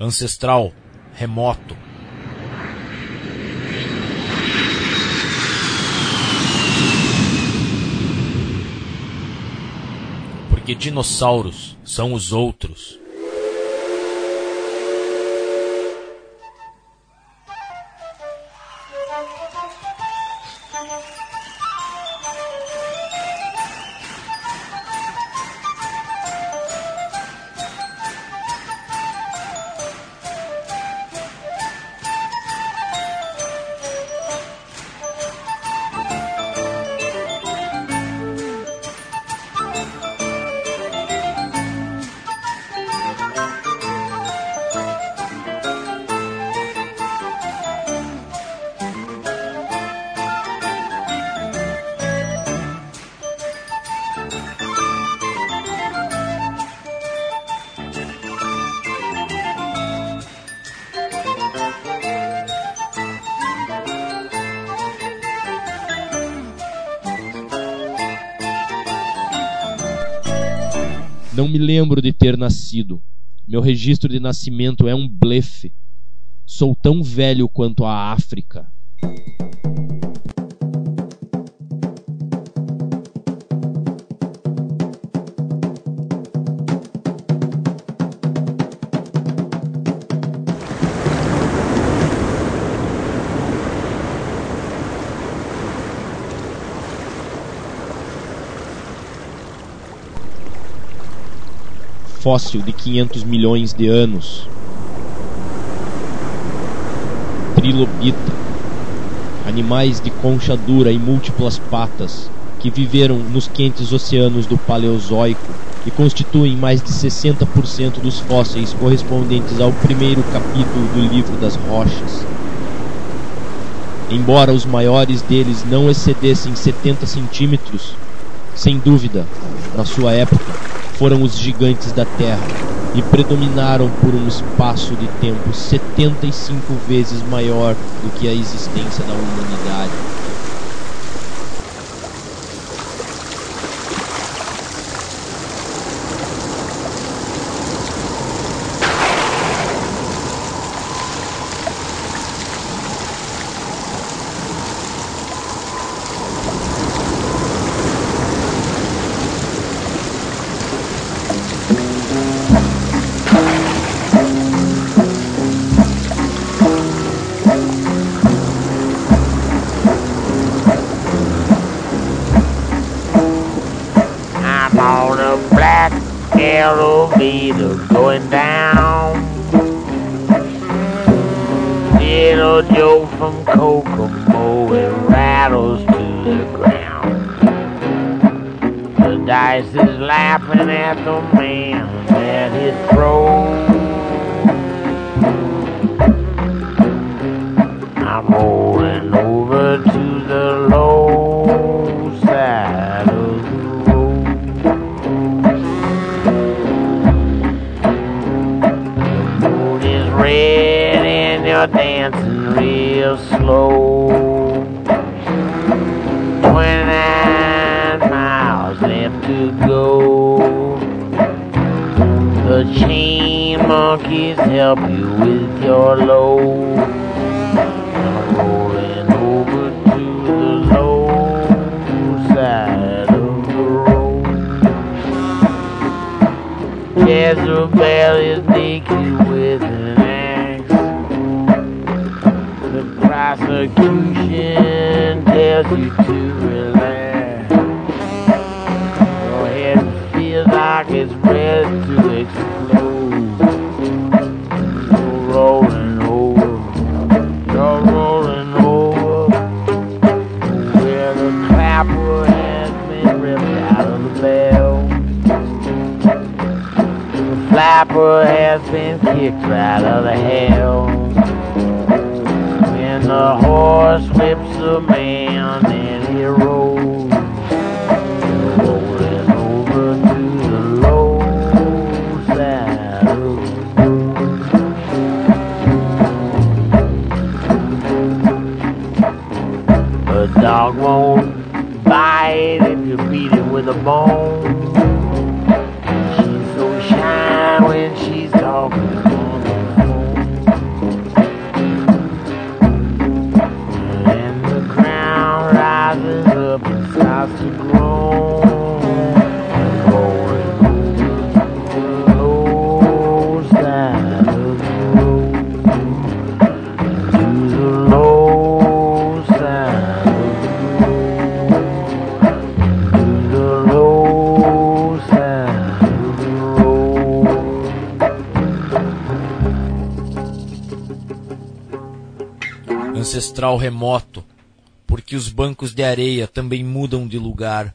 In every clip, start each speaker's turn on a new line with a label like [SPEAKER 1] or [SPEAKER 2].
[SPEAKER 1] ancestral, remoto. Porque dinossauros são os outros.
[SPEAKER 2] Lembro de ter nascido. Meu registro de nascimento é um blefe. Sou tão velho quanto a África. Fóssil de 500 milhões de anos. Trilobita. Animais de concha dura e múltiplas patas que viveram nos quentes oceanos do Paleozoico e constituem mais de 60% dos fósseis correspondentes ao primeiro capítulo do Livro das Rochas. Embora os maiores deles não excedessem 70 centímetros, sem dúvida, na sua época, foram os gigantes da Terra e predominaram por um espaço de tempo 75 vezes maior do que a existência da humanidade.
[SPEAKER 1] Ancestral remoto, porque os bancos de areia também mudam de lugar.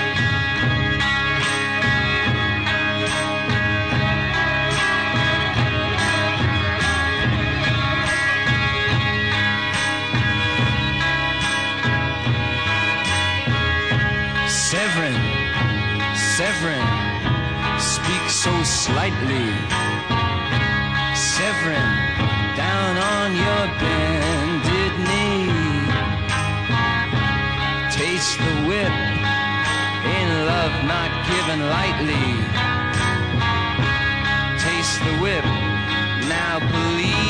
[SPEAKER 3] Slightly. Severin, down on your bended knee. Taste the whip in love not given lightly. Taste the whip, now bleed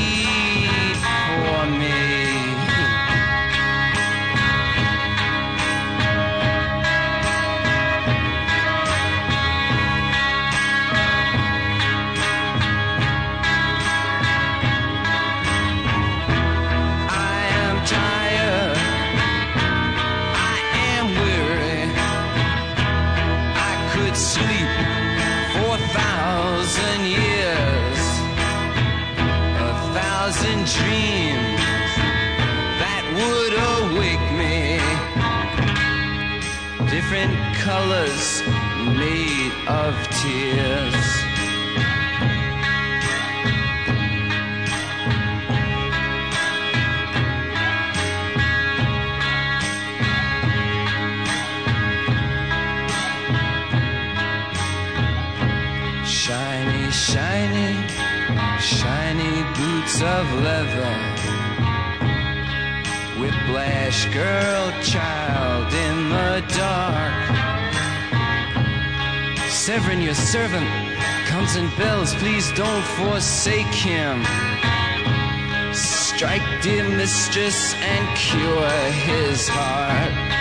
[SPEAKER 3] colors made of tears. Shiny, shiny, shiny boots of leather. Whiplash girl, child in the dark. Severin, your servant,
[SPEAKER 4] comes in bells, please don't forsake him. Strike, dear mistress, and cure his heart.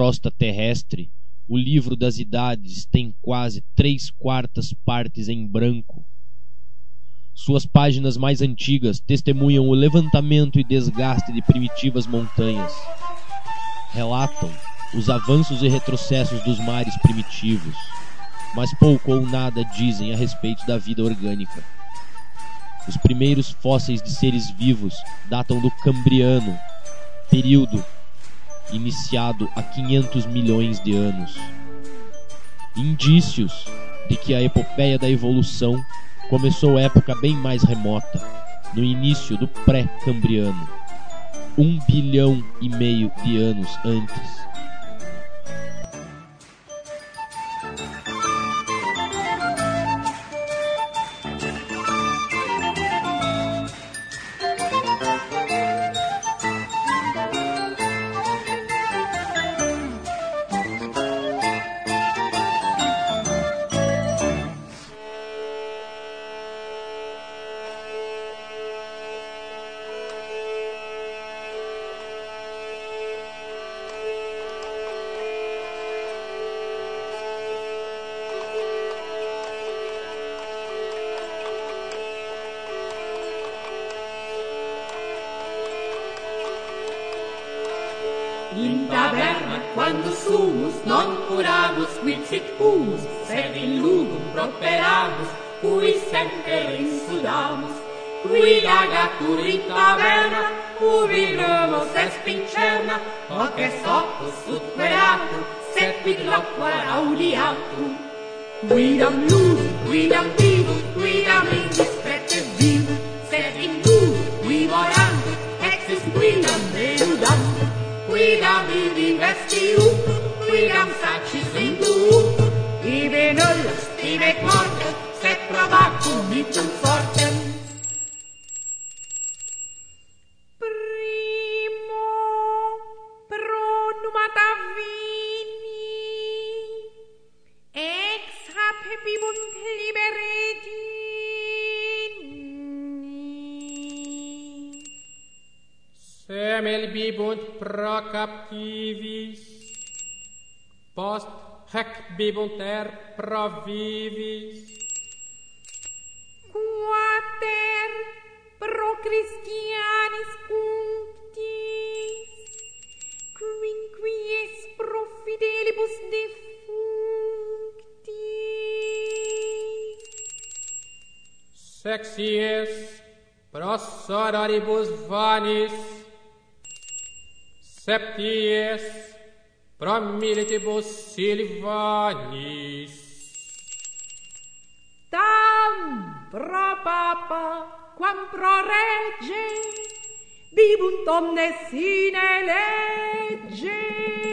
[SPEAKER 5] Crosta terrestre, o livro das idades tem quase três quartas partes em branco. Suas páginas mais antigas testemunham o levantamento e desgaste de primitivas montanhas. Relatam os avanços e retrocessos dos mares primitivos, mas pouco ou nada dizem a respeito da vida orgânica. Os primeiros fósseis de seres vivos datam do Cambriano, período iniciado há 500 milhões de anos. Indícios de que a epopeia da evolução começou época bem mais remota, no início do pré-cambriano, um bilhão e meio de anos antes.
[SPEAKER 6] archivis, post hec bibunter provivis.
[SPEAKER 7] Quater pro Christianis cultis, quinquies pro fidelibus defunctis.
[SPEAKER 6] Sexies pro sororibus vanis, septies promilitibus Silvanis.
[SPEAKER 7] Tam pro papa quam pro rege bibunt omnes sine
[SPEAKER 8] lege.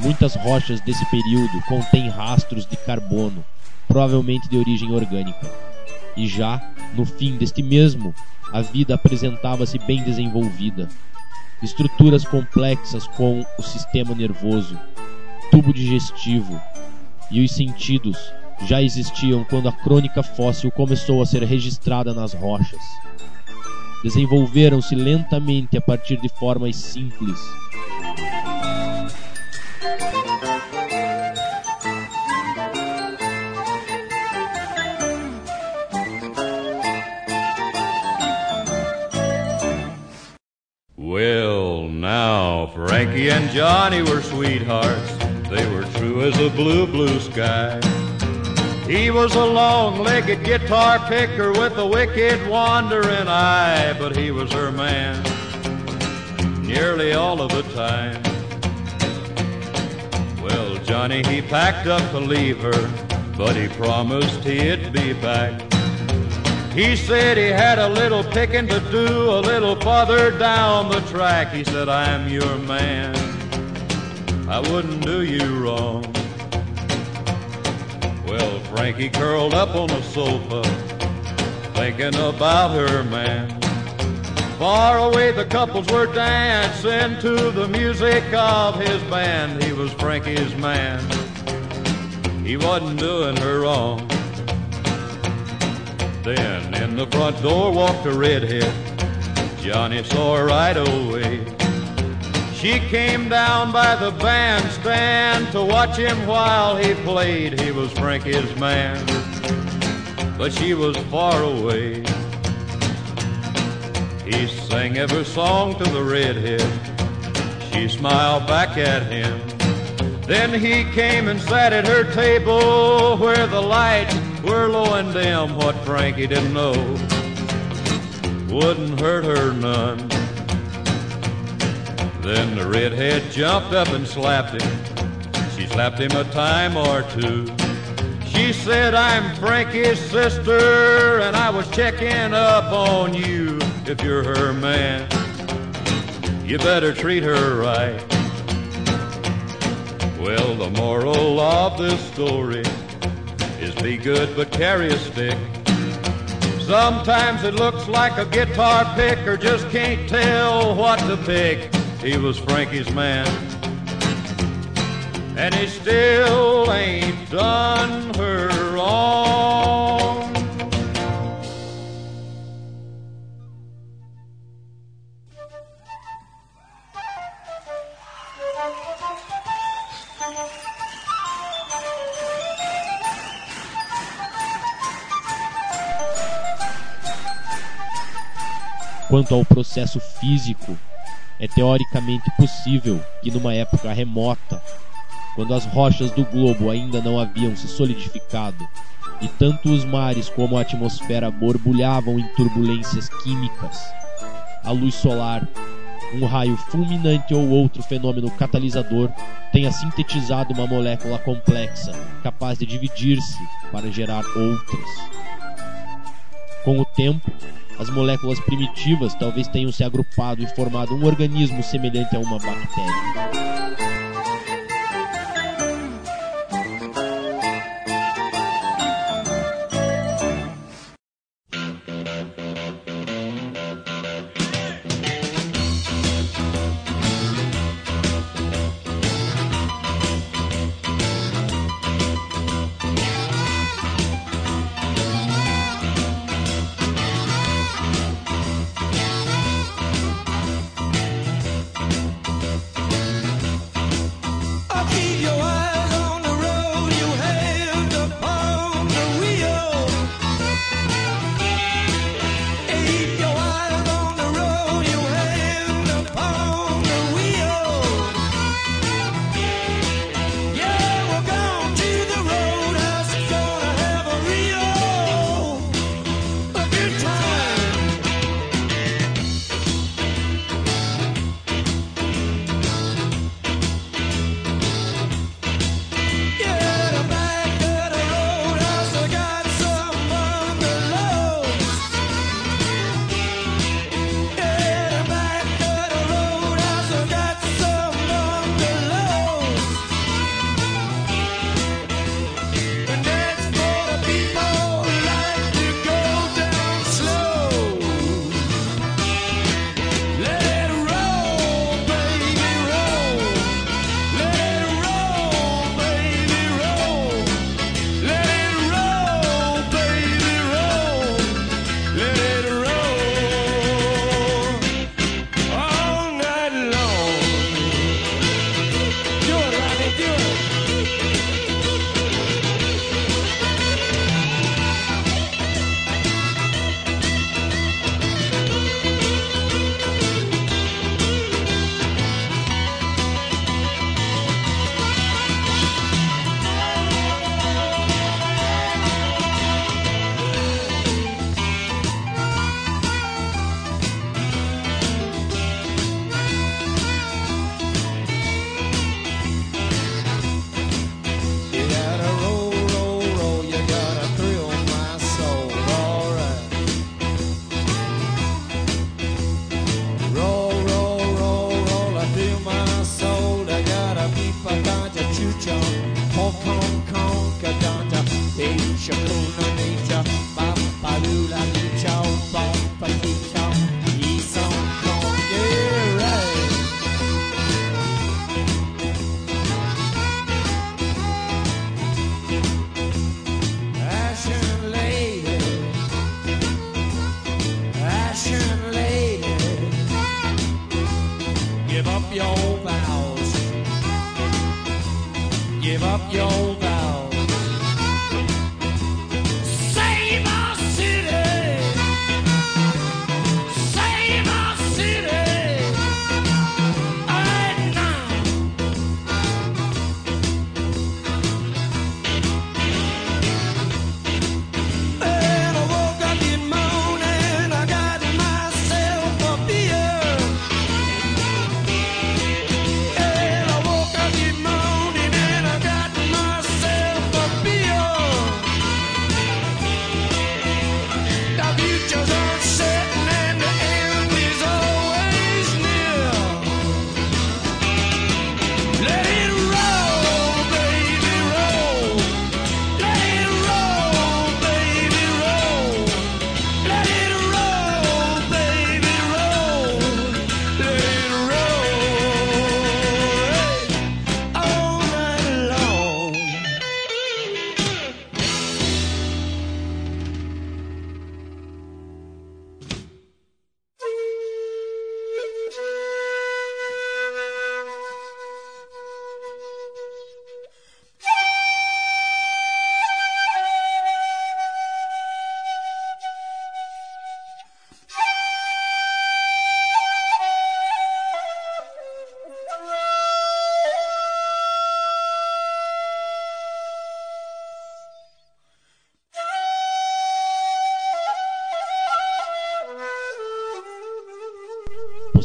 [SPEAKER 5] Muitas rochas desse período contêm rastros de carbono, provavelmente de origem orgânica. E já, no fim deste mesmo, a vida apresentava-se bem desenvolvida. Estruturas complexas com o sistema nervoso, tubo digestivo e os sentidos já existiam quando a crônica fóssil começou a ser registrada nas rochas. Desenvolveram-se lentamente a partir de formas simples
[SPEAKER 9] Well, now, Frankie and Johnny were sweethearts. They were true as a blue, blue sky. He was a long legged guitar picker with a wicked wandering eye, but he was her man nearly all of the time. Well, Johnny, he packed up to leave her, but he promised he'd be back. He said he had a little picking to do a little farther down the track. He said, I'm your man. I wouldn't do you wrong. Well, Frankie curled up on the sofa, thinking about her man. Far away, the couples were dancing to the music of his band. He was Frankie's man. He wasn't doing her wrong. Then in the front door walked a redhead. Johnny saw her right away. She came down by the bandstand to watch him while he played. He was Frankie's man, but she was far away. He sang every song to the redhead. She smiled back at him. Then he came and sat at her table where the lights were low and dim. What Frankie didn't know wouldn't hurt her none. Then the redhead jumped up and slapped him. She slapped him a time or two. She said, I'm Frankie's sister, and I was checking up on you. If you're her man, you better treat her right. Well, the moral of this story be good but carry a stick. Sometimes it looks like a guitar pick or just can't tell what to pick. He was Frankie's man. And he still ain't done her wrong.
[SPEAKER 5] Quanto ao processo físico, é teoricamente possível que numa época remota, quando as rochas do globo ainda não haviam se solidificado e tanto os mares como a atmosfera borbulhavam em turbulências químicas, a luz solar, um raio fulminante ou outro fenômeno catalisador tenha sintetizado uma molécula complexa capaz de dividir-se para gerar outras. Com o tempo, as moléculas primitivas talvez tenham se agrupado e formado um organismo semelhante a uma bactéria.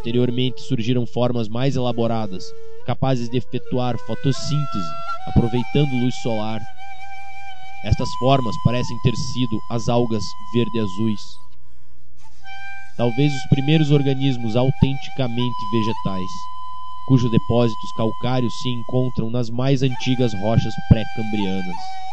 [SPEAKER 10] Posteriormente surgiram formas mais elaboradas, capazes de efetuar fotossíntese, aproveitando luz solar. Estas formas parecem ter sido as algas verde-azuis. Talvez os primeiros organismos autenticamente vegetais, cujos depósitos calcários se encontram nas mais antigas rochas pré-cambrianas.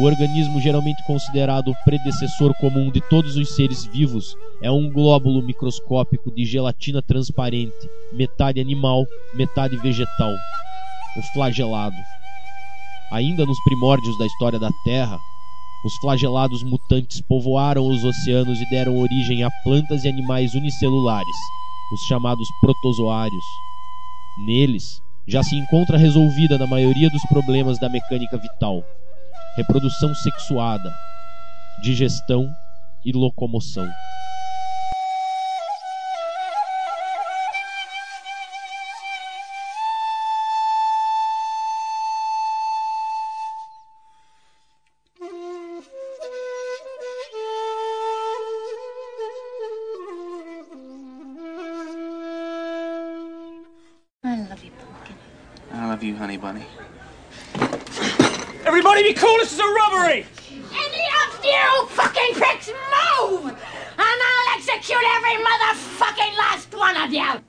[SPEAKER 5] O organismo geralmente considerado o predecessor comum de todos os seres vivos é um glóbulo microscópico de gelatina transparente, metade animal, metade vegetal, o flagelado. Ainda nos primórdios da história da Terra, os flagelados mutantes povoaram os oceanos e deram origem a plantas e animais unicelulares, os chamados protozoários. Neles, já se encontra resolvida na maioria dos problemas da mecânica vital reprodução sexuada, digestão e locomoção.
[SPEAKER 11] I love you, Pumpkin.
[SPEAKER 12] I love you, honey bunny.
[SPEAKER 11] Yeah.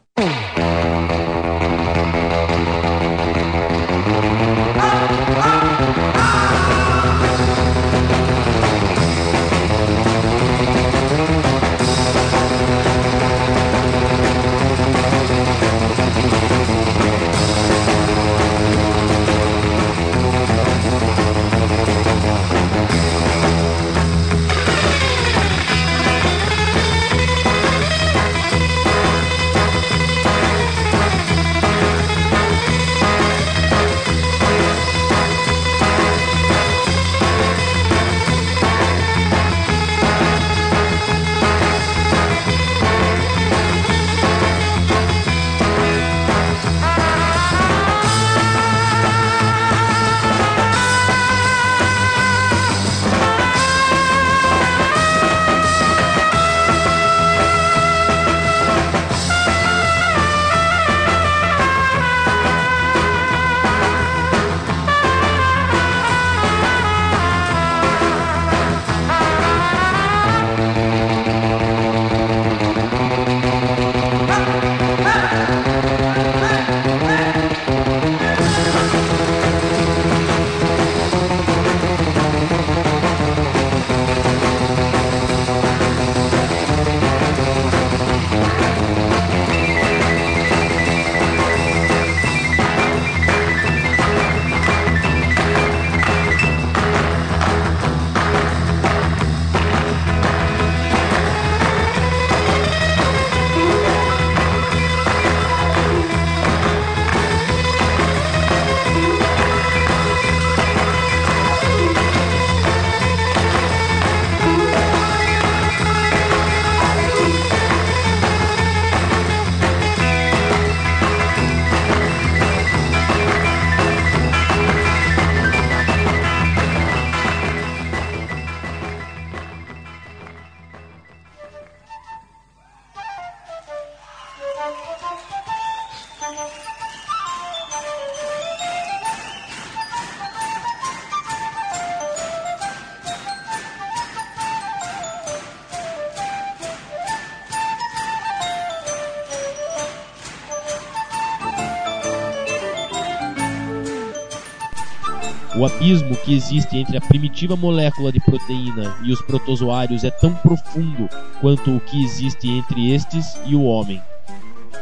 [SPEAKER 5] O abismo que existe entre a primitiva molécula de proteína e os protozoários é tão profundo quanto o que existe entre estes e o homem.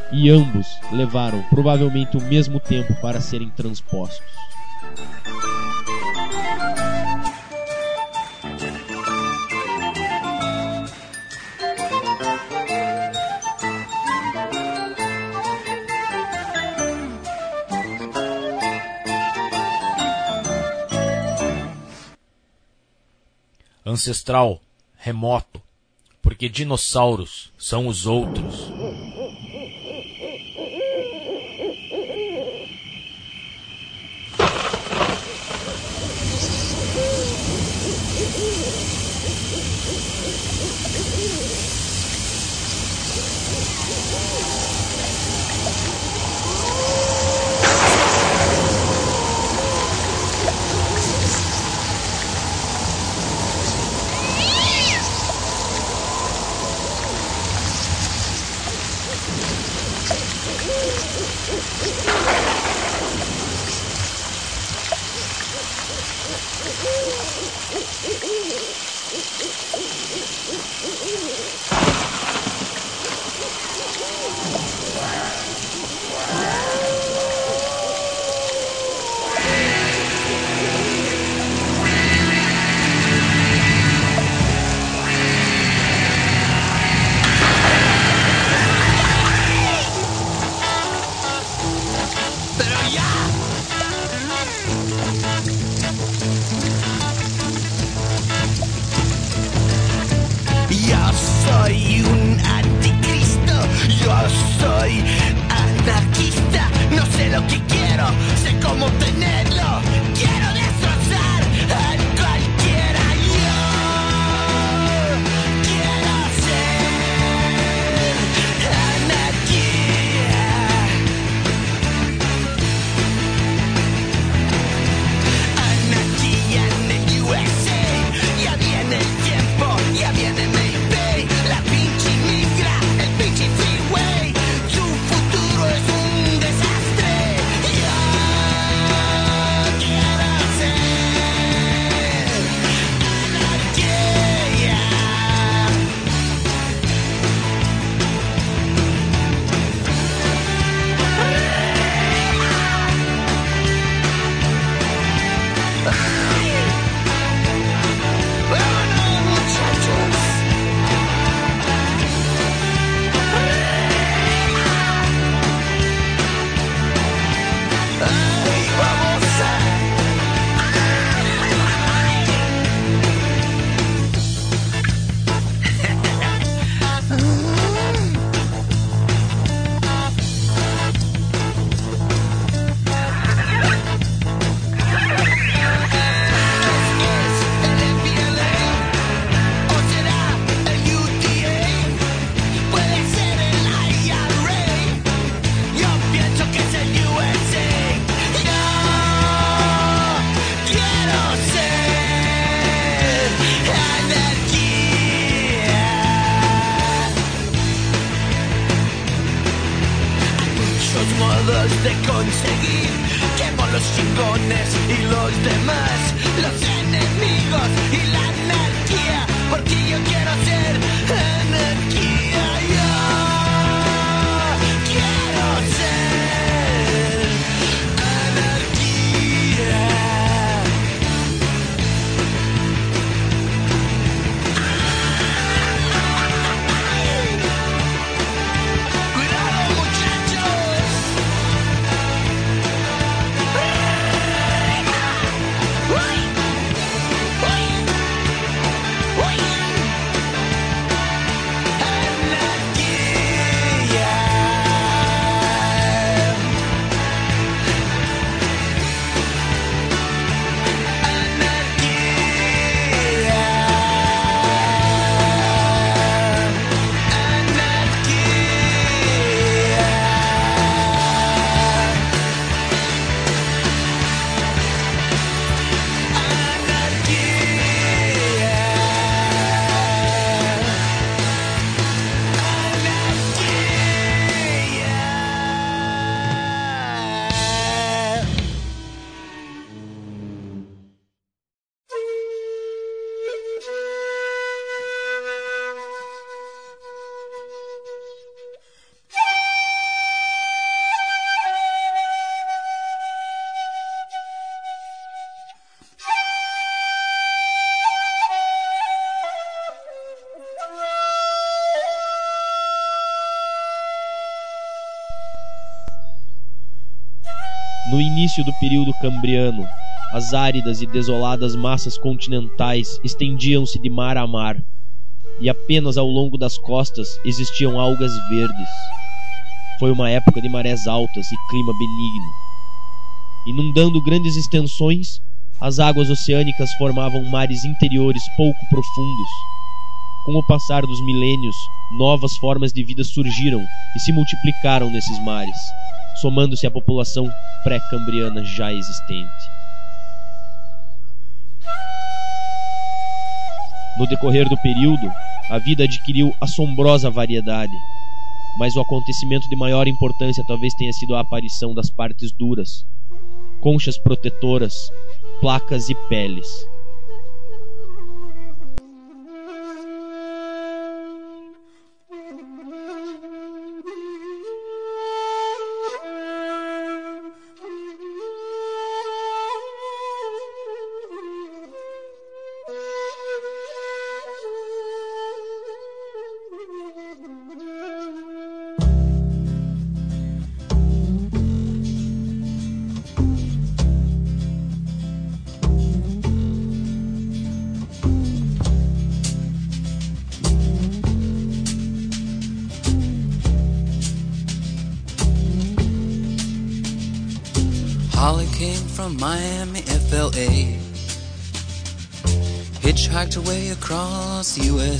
[SPEAKER 5] E ambos levaram provavelmente o mesmo tempo para serem transpostos.
[SPEAKER 1] Ancestral, remoto, porque dinossauros são os outros.
[SPEAKER 13] Y los demás,
[SPEAKER 5] No início do período cambriano, as áridas e desoladas massas continentais estendiam-se de mar a mar, e apenas ao longo das costas existiam algas verdes. Foi uma época de marés altas e clima benigno. Inundando grandes extensões, as águas oceânicas formavam mares interiores pouco profundos. Com o passar dos milênios, novas formas de vida surgiram e se multiplicaram nesses mares, somando-se à população pré-cambriana já existente. No decorrer do período, a vida adquiriu assombrosa variedade, mas o acontecimento de maior importância talvez tenha sido a aparição das partes duras, conchas protetoras, placas e peles.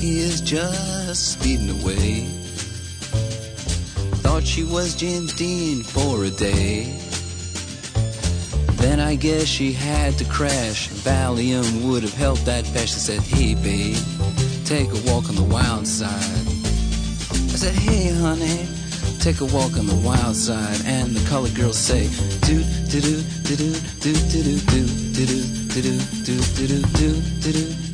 [SPEAKER 3] Jackie is just speeding away. Thought she was James Dean for a day. Then I guess she had to crash. Valium would have helped that fast. She said, Hey, babe, take a walk on the wild side. I said, Hey, honey, take a walk on the wild side. And the colored girls say, Do, do, do, do, do, do, do, do, do, do, do, do, do, do, do, do, do,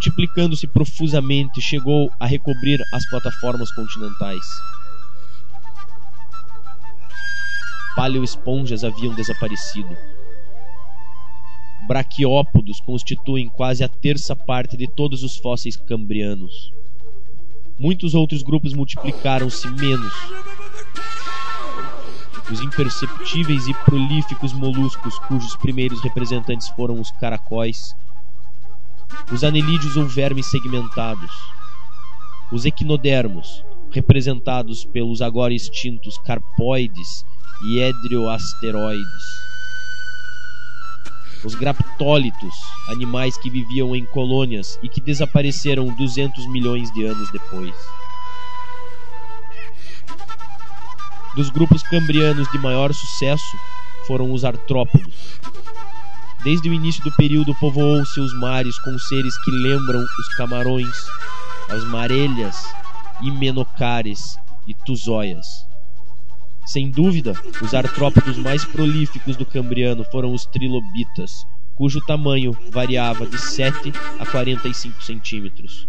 [SPEAKER 5] Multiplicando-se profusamente, chegou a recobrir as plataformas continentais. Paleoesponjas haviam desaparecido. Braquiópodos constituem quase a terça parte de todos os fósseis cambrianos. Muitos outros grupos multiplicaram-se menos. Os imperceptíveis e prolíficos moluscos, cujos primeiros representantes foram os caracóis, os anelídeos ou vermes segmentados, os equinodermos, representados pelos agora extintos carpoides e edrioasteroides, os graptólitos, animais que viviam em colônias e que desapareceram 200 milhões de anos depois. Dos grupos cambrianos de maior sucesso foram os artrópodos, Desde o início do período povoou-se os mares com seres que lembram os camarões, as marelhas, himenocares e tuzóias. Sem dúvida, os artrópodos mais prolíficos do Cambriano foram os trilobitas, cujo tamanho variava de 7 a 45 centímetros.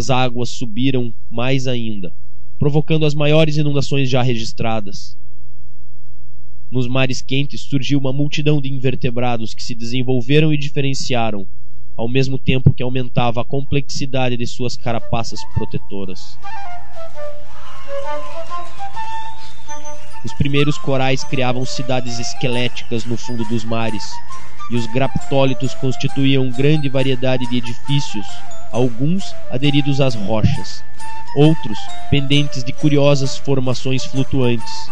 [SPEAKER 5] As águas subiram mais ainda, provocando as maiores inundações já registradas. Nos mares quentes surgiu uma multidão de invertebrados que se desenvolveram e diferenciaram, ao mesmo tempo que aumentava a complexidade de suas carapaças protetoras. Os primeiros corais criavam cidades esqueléticas no fundo dos mares, e os graptólitos constituíam grande variedade de edifícios, alguns aderidos às rochas, outros pendentes de curiosas formações flutuantes.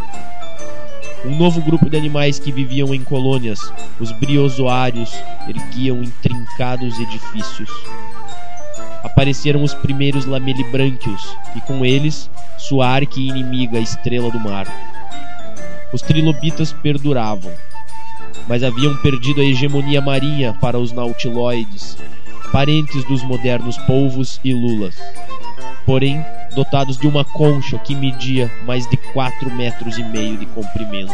[SPEAKER 5] Um novo grupo de animais que viviam em colônias, os briozoários, erguiam intrincados edifícios. Apareceram os primeiros lamelibranquios, e com eles sua arqui-inimiga, estrela do mar. Os trilobitas perduravam, mas haviam perdido a hegemonia marinha para os nautiloides, parentes dos modernos polvos e lulas. Porém, dotados de uma concha que media mais de 4 metros e meio de comprimento.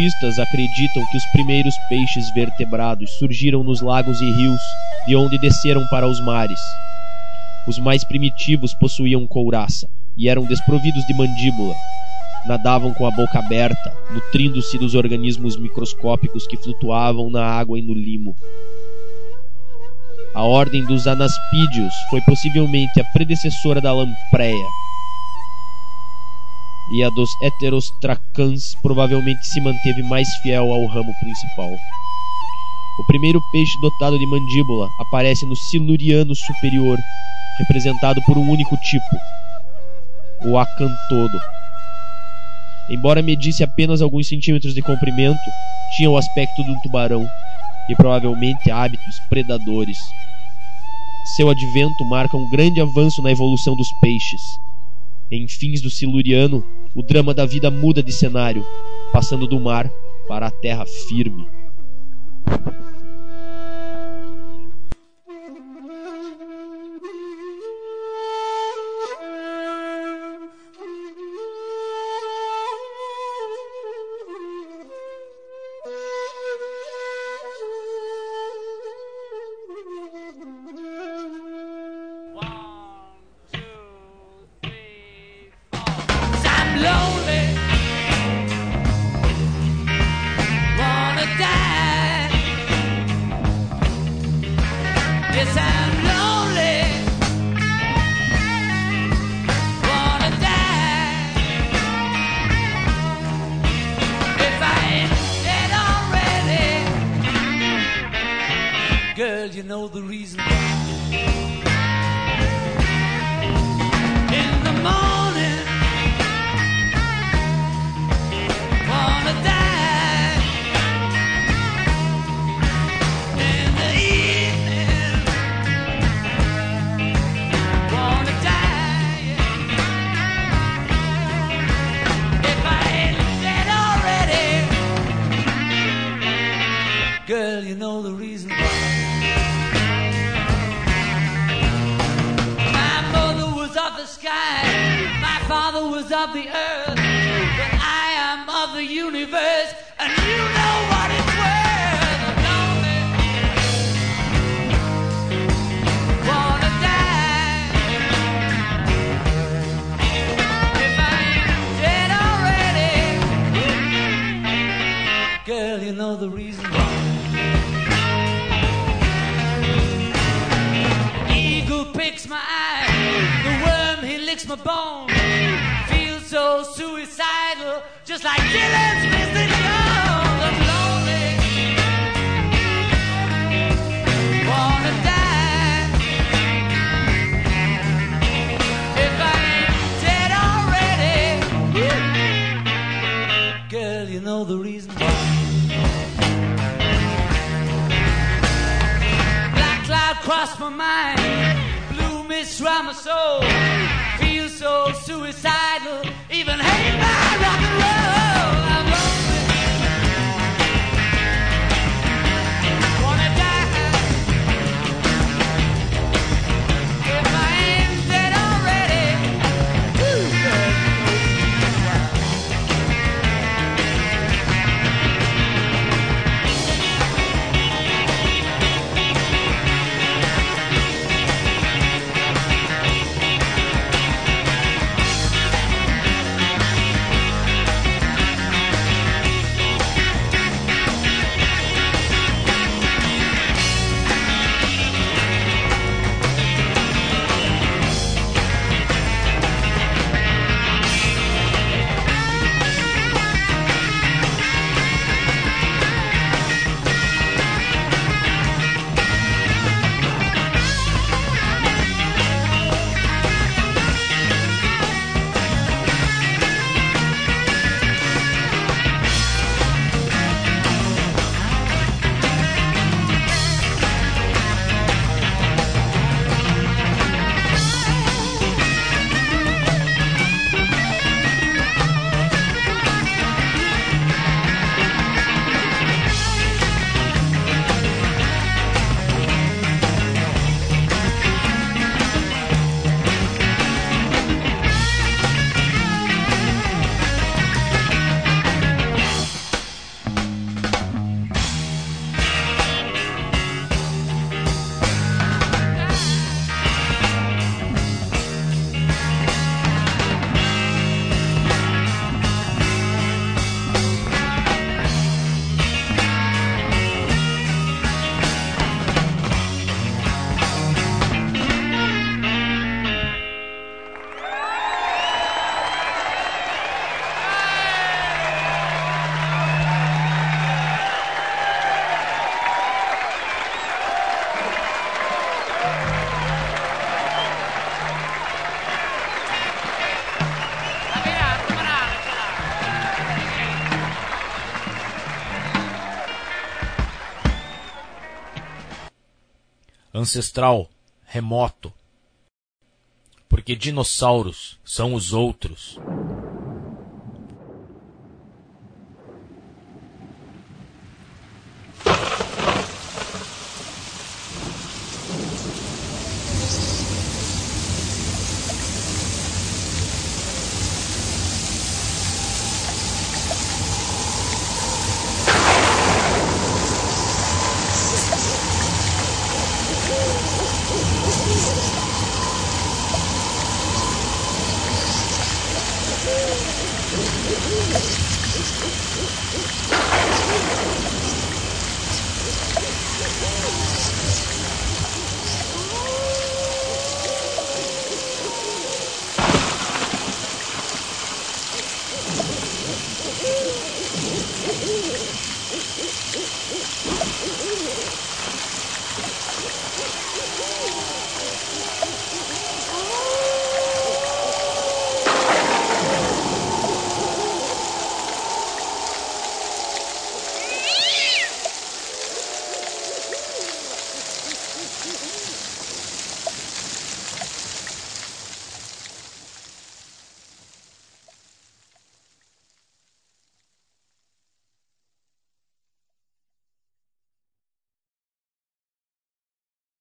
[SPEAKER 5] Cientistas acreditam que os primeiros peixes vertebrados surgiram nos lagos e rios, de onde desceram para os mares. Os mais primitivos possuíam couraça e eram desprovidos de mandíbula. Nadavam com a boca aberta, nutrindo-se dos organismos microscópicos que flutuavam na água e no limo. A ordem dos anaspídeos foi possivelmente a predecessora da lampreia. E a dos heterostracans provavelmente se manteve mais fiel ao ramo principal. O primeiro peixe dotado de mandíbula aparece no Siluriano superior, representado por um único tipo, o acantodo. Embora medisse apenas alguns centímetros de comprimento, tinha o aspecto de um tubarão e provavelmente hábitos predadores. Seu advento marca um grande avanço na evolução dos peixes. Em fins do Siluriano, o drama da vida muda de cenário, passando do mar para a terra firme.
[SPEAKER 1] Ancestral, remoto. Porque dinossauros são os outros.